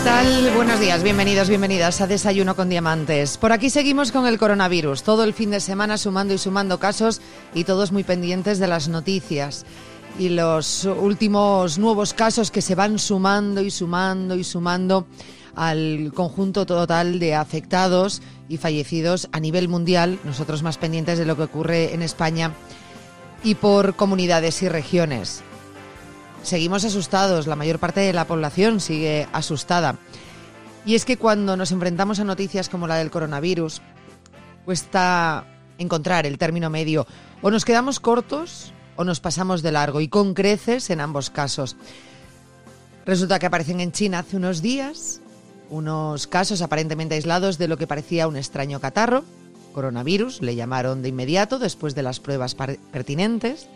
tal? Buenos días, bienvenidos, bienvenidas a Desayuno con Diamantes. Por aquí seguimos con el coronavirus, todo el fin de semana sumando y sumando casos y todos muy pendientes de las noticias. Y los últimos nuevos casos que se van sumando y sumando y sumando al conjunto total de afectados y fallecidos a nivel mundial, nosotros más pendientes de lo que ocurre en España y por comunidades y regiones. Seguimos asustados, la mayor parte de la población sigue asustada. Y es que cuando nos enfrentamos a noticias como la del coronavirus, cuesta encontrar el término medio. O nos quedamos cortos o nos pasamos de largo y con creces en ambos casos. Resulta que aparecen en China hace unos días unos casos aparentemente aislados de lo que parecía un extraño catarro, coronavirus, le llamaron de inmediato después de las pruebas pertinentes.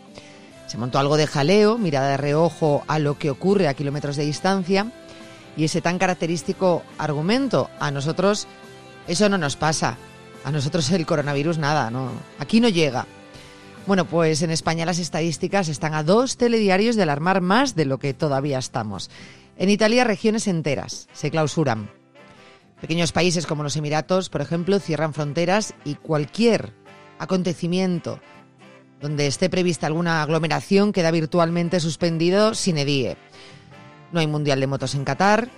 Se montó algo de jaleo, mirada de reojo a lo que ocurre a kilómetros de distancia y ese tan característico argumento, a nosotros eso no nos pasa, a nosotros el coronavirus nada, no, aquí no llega. Bueno, pues en España las estadísticas están a dos telediarios de alarmar más de lo que todavía estamos. En Italia, regiones enteras se clausuran. Pequeños países como los Emiratos, por ejemplo, cierran fronteras y cualquier acontecimiento donde esté prevista alguna aglomeración queda virtualmente suspendido sin edie. No hay Mundial de Motos en Qatar,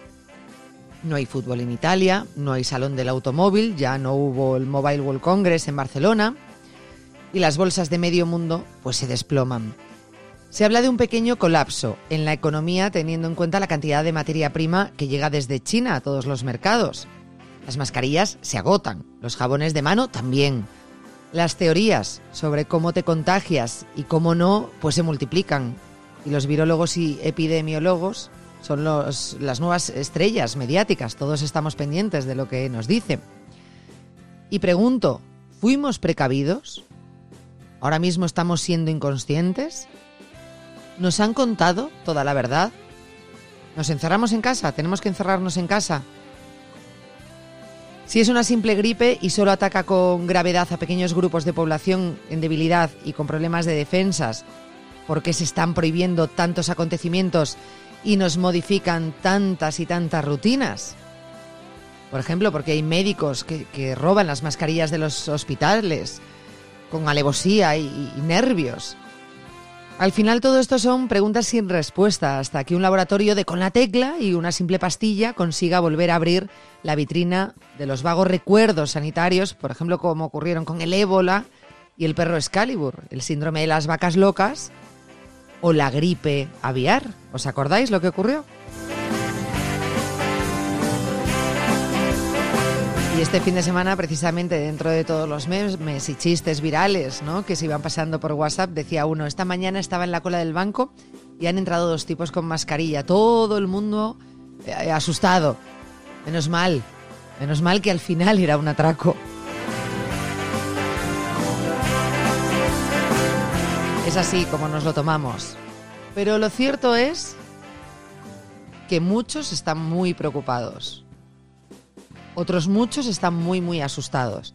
no hay fútbol en Italia, no hay Salón del Automóvil, ya no hubo el Mobile World Congress en Barcelona y las bolsas de medio mundo pues se desploman. Se habla de un pequeño colapso en la economía teniendo en cuenta la cantidad de materia prima que llega desde China a todos los mercados. Las mascarillas se agotan, los jabones de mano también. Las teorías sobre cómo te contagias y cómo no, pues se multiplican. Y los virólogos y epidemiólogos son las nuevas estrellas mediáticas, todos estamos pendientes de lo que nos dicen. Y pregunto, ¿fuimos precavidos? ¿Ahora mismo estamos siendo inconscientes? ¿Nos han contado toda la verdad? ¿Nos encerramos en casa? ¿Tenemos que encerrarnos en casa? Si es una simple gripe y solo ataca con gravedad a pequeños grupos de población en debilidad y con problemas de defensas, ¿por qué se están prohibiendo tantos acontecimientos y nos modifican tantas y tantas rutinas? Por ejemplo, porque hay médicos que, roban las mascarillas de los hospitales con alevosía y nervios. Al final todo esto son preguntas sin respuesta hasta que un laboratorio de con la tecla y una simple pastilla consiga volver a abrir la vitrina de los vagos recuerdos sanitarios, por ejemplo, como ocurrieron con el ébola y el perro Excalibur, el síndrome de las vacas locas o la gripe aviar. ¿Os acordáis lo que ocurrió? Y este fin de semana, precisamente dentro de todos los memes y chistes virales ¿no? que se iban pasando por WhatsApp, decía uno, esta mañana estaba en la cola del banco y han entrado dos tipos con mascarilla, todo el mundo eh, asustado. Menos mal, menos mal que al final era un atraco. Es así como nos lo tomamos. Pero lo cierto es que muchos están muy preocupados. Otros muchos están muy, muy asustados.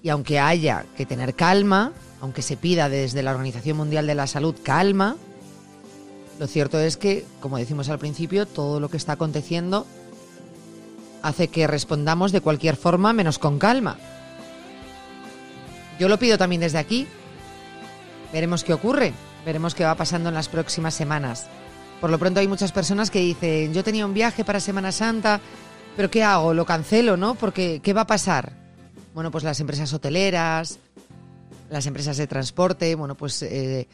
Y aunque haya que tener calma, aunque se pida desde la Organización Mundial de la Salud calma, lo cierto es que, como decimos al principio, todo lo que está aconteciendo hace que respondamos de cualquier forma menos con calma. Yo lo pido también desde aquí. Veremos qué ocurre, veremos qué va pasando en las próximas semanas. Por lo pronto hay muchas personas que dicen, yo tenía un viaje para Semana Santa, pero ¿qué hago? ¿Lo cancelo, no? Porque ¿qué va a pasar? Bueno, pues las empresas hoteleras, las empresas de transporte, bueno, pues eh,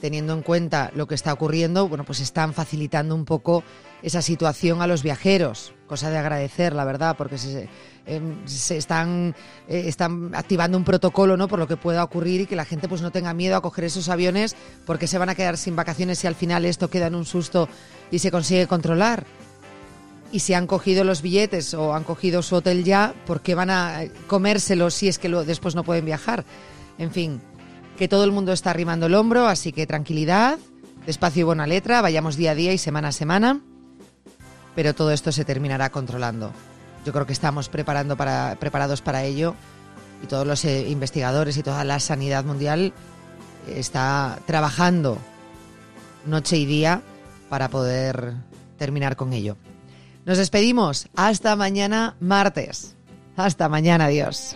teniendo en cuenta lo que está ocurriendo, bueno, pues están facilitando un poco esa situación a los viajeros, cosa de agradecer, la verdad, porque se, em, están, eh, están activando un protocolo, ¿no? Por lo que pueda ocurrir y que la gente pues no tenga miedo a coger esos aviones porque se van a quedar sin vacaciones si al final esto queda en un susto y se consigue controlar y si han cogido los billetes o han cogido su hotel ya, ¿por qué van a comérselos si es que después no pueden viajar? En fin, que todo el mundo está arrimando el hombro, así que tranquilidad, despacio y buena letra, vayamos día a día y semana a semana, pero todo esto se terminará controlando. Yo creo que estamos preparando para, preparados para ello y todos los eh, investigadores y toda la sanidad mundial está trabajando noche y día para poder terminar con ello. Nos despedimos. Hasta mañana martes. Hasta mañana, adiós.